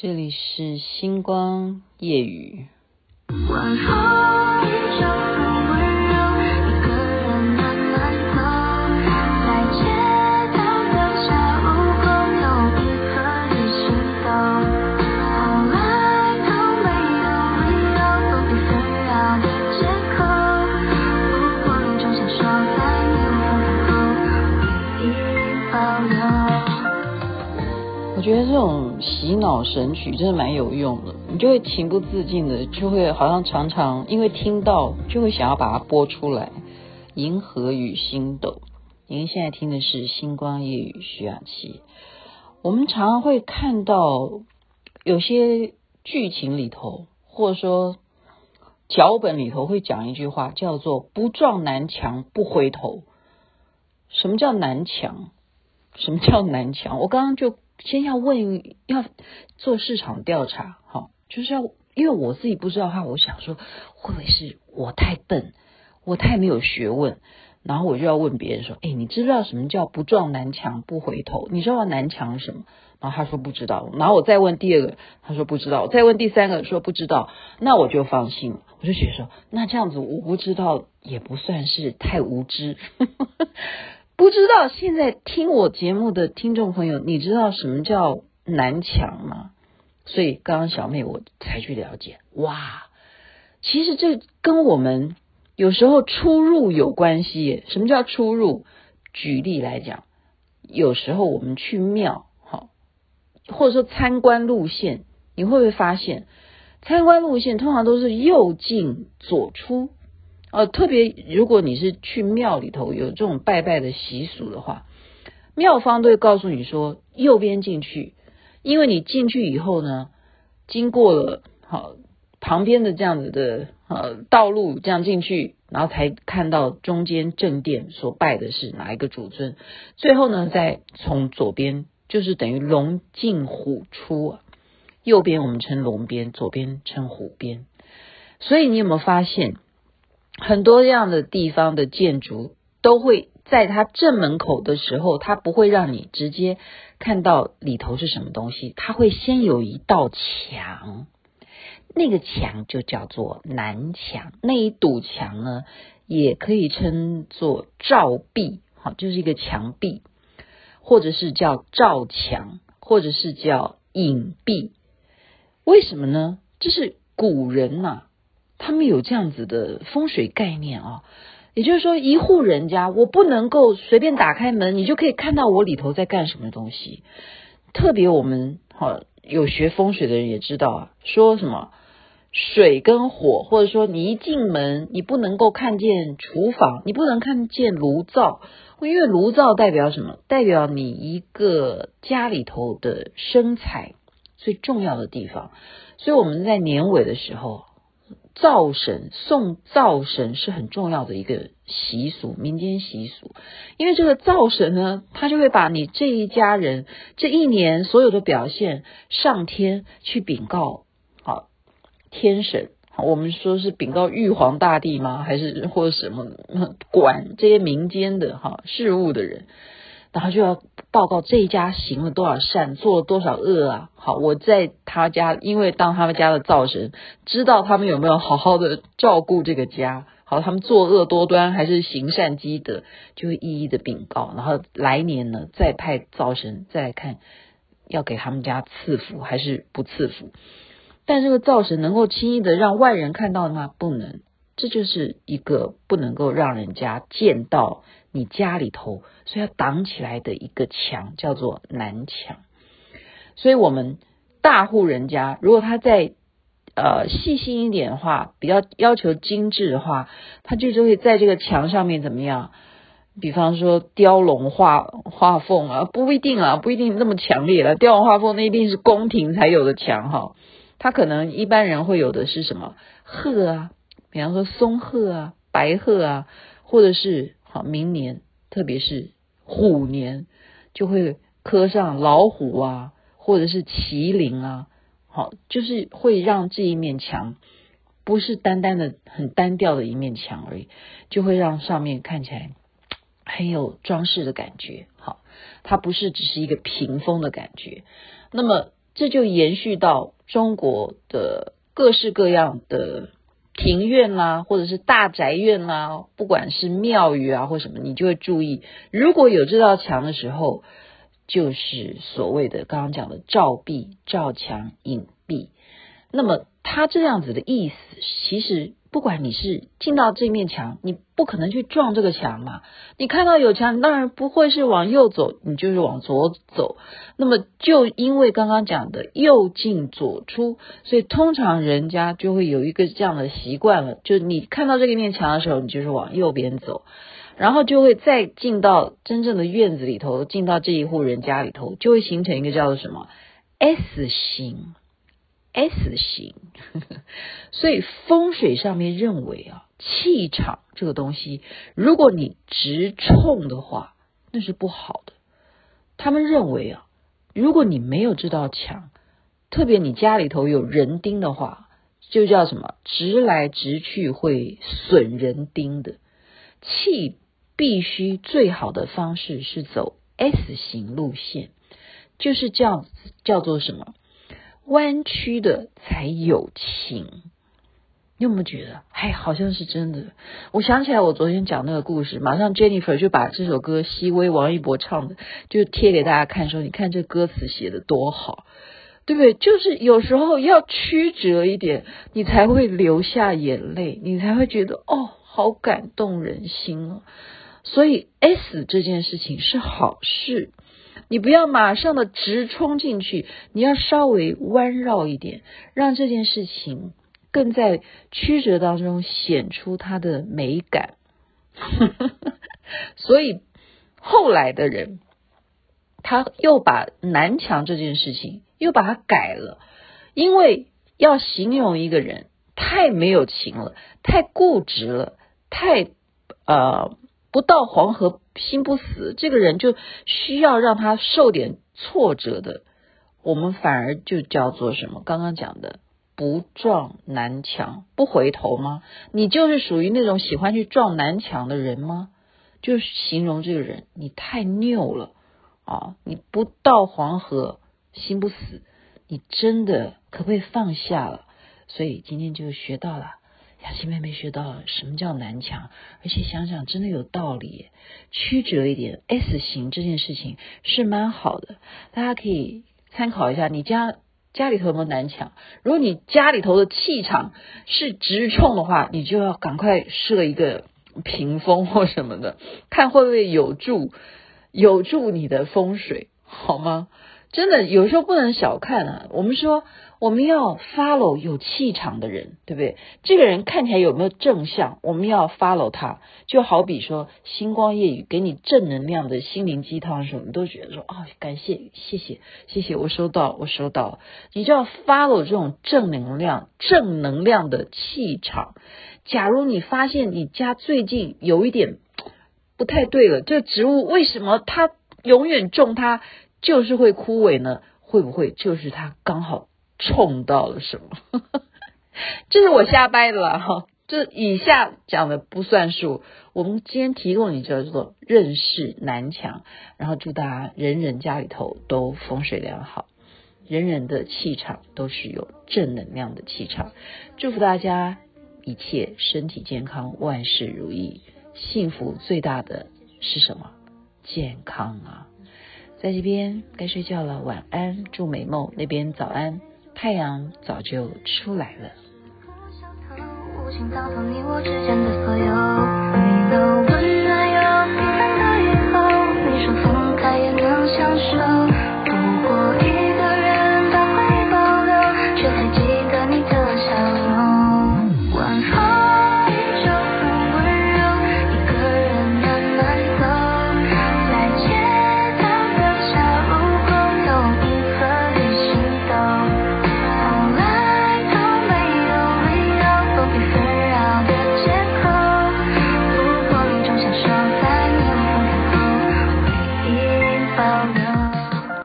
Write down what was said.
这里是星光夜雨。脑神曲真的蛮有用的，你就会情不自禁的，就会好像常常因为听到，就会想要把它播出来。银河与星斗，您现在听的是星光夜雨徐雅琪。我们常常会看到有些剧情里头，或者说脚本里头会讲一句话，叫做“不撞南墙不回头”。什么叫南墙？什么叫南墙？我刚刚就。先要问，要做市场调查，哈，就是要，因为我自己不知道的话，我想说，会不会是我太笨，我太没有学问，然后我就要问别人说，哎，你知不知道什么叫不撞南墙不回头？你知道南墙什么？然后他说不知道，然后我再问第二个，他说不知道，再问第三个说不知道，那我就放心了，我就觉得说，那这样子我不知道也不算是太无知。不知道现在听我节目的听众朋友，你知道什么叫南墙吗？所以刚刚小妹我才去了解，哇，其实这跟我们有时候出入有关系。什么叫出入？举例来讲，有时候我们去庙，好，或者说参观路线，你会不会发现，参观路线通常都是右进左出？哦，特别如果你是去庙里头有这种拜拜的习俗的话，庙方都会告诉你说右边进去，因为你进去以后呢，经过了好旁边的这样子的呃道路这样进去，然后才看到中间正殿所拜的是哪一个主尊，最后呢再从左边就是等于龙进虎出啊，右边我们称龙边，左边称虎边，所以你有没有发现？很多这样的地方的建筑都会在它正门口的时候，它不会让你直接看到里头是什么东西，它会先有一道墙，那个墙就叫做南墙。那一堵墙呢，也可以称作照壁，好，就是一个墙壁，或者是叫照墙，或者是叫隐壁。为什么呢？这是古人呐、他们有这样子的风水概念啊，也就是说，一户人家我不能够随便打开门，你就可以看到我里头在干什么东西。特别我们哈有学风水的人也知道啊，说什么水跟火，或者说你一进门，你不能够看见厨房，你不能看见炉灶，因为炉灶代表什么？代表你一个家里头的生财最重要的地方。所以我们在年尾的时候。灶神送灶神是很重要的一个习俗，民间习俗。因为这个灶神呢，他就会把你这一家人这一年所有的表现上天去禀告，好天神，我们说是禀告玉皇大帝吗？还是或者什么管这些民间的哈事务的人？然后就要报告这一家行了多少善，做了多少恶啊！好，我在他家，因为当他们家的灶神，知道他们有没有好好的照顾这个家，好，他们作恶多端还是行善积德，就会一一的禀告。然后来年呢，再派灶神再来看，要给他们家赐福还是不赐福。但这个灶神能够轻易的让外人看到的吗？不能。这就是一个不能够让人家见到你家里头，所以要挡起来的一个墙，叫做南墙。所以我们大户人家，如果他在呃细心一点的话，比较要求精致的话，他就就会在这个墙上面怎么样？比方说雕龙画画凤啊，不一定啊，不一定那么强烈了。雕龙画凤那一定是宫廷才有的墙哈，他可能一般人会有的是什么鹤啊？比方说松鹤啊、白鹤啊，或者是明年，特别是虎年，就会刻上老虎啊，或者是麒麟啊，好，就是会让这一面墙不是单单的很单调的一面墙而已，就会让上面看起来很有装饰的感觉。好，它不是只是一个屏风的感觉。那么这就延续到中国的各式各样的庭院啦、或者是大宅院啦、不管是庙宇啊或什么，你就会注意，如果有这道墙的时候，就是所谓的刚刚讲的照壁、照墙、隐蔽。那么它这样子的意思，其实。不管你是进到这面墙，你不可能去撞这个墙嘛。你看到有墙，当然不会是往右走，你就是往左走。那么就因为刚刚讲的右进左出，所以通常人家就会有一个这样的习惯了，就你看到这个面墙的时候，你就是往右边走，然后就会再进到真正的院子里头，进到这一户人家里头，就会形成一个叫做什么 S 型。S 型，所以风水上面认为啊，气场这个东西，如果你直冲的话，那是不好的。他们认为啊，如果你没有这道墙，特别你家里头有人丁的话，就叫什么？直来直去会损人丁的。气必须最好的方式是走 S 型路线，就是这样子，叫做什么？弯曲的才有情，你有没有觉得？哎，好像是真的。我想起来，我昨天讲那个故事，马上 Jennifer 就把这首歌《熹微》王一博唱的，就贴给大家看，说你看这歌词写的多好，对不对？就是有时候要曲折一点，你才会流下眼泪，你才会觉得哦，好感动人心哦。所以 S 这件事情是好事。你不要马上的直冲进去，你要稍微弯绕一点，让这件事情更在曲折当中显出它的美感。所以后来的人，他又把南墙这件事情又把它改了，因为要形容一个人太没有情了，太固执了，太呃。不到黄河心不死，这个人就需要让他受点挫折的，我们反而就叫做什么？刚刚讲的不撞南墙不回头吗？你就是属于那种喜欢去撞南墙的人吗？就是形容这个人，你太拗了啊！你不到黄河心不死，你真的可不可以放下了？所以今天就学到了。雅琪妹妹学到什么叫南墙，而且想想真的有道理，曲折一点 S 型这件事情是蛮好的，大家可以参考一下。你家家里头有没有南墙？如果你家里头的气场是直冲的话，你就要赶快设一个屏风或什么的，看会不会有助有助你的风水，好吗？真的有时候不能小看啊，我们说。我们要 follow 有气场的人，对不对？这个人看起来有没有正向？我们要 follow 他，就好比说星光夜雨给你正能量的心灵鸡汤的时候，你都觉得说、哦，感谢，谢谢，谢谢，我收到，我收到。你就要 follow 这种正能量、正能量的气场。假如你发现你家最近有一点不太对了，这植物为什么它永远种它就是会枯萎呢？会不会就是它刚好？冲到了什么？这是我瞎掰的啦哈！这以下讲的不算数。我们今天提供你叫做认识南墙，然后祝大家人人家里头都风水良好，人人的气场都是有正能量的气场。祝福大家一切身体健康，万事如意。幸福最大的是什么？健康啊！在这边该睡觉了，晚安，祝美梦那边早安。太阳早就出来了。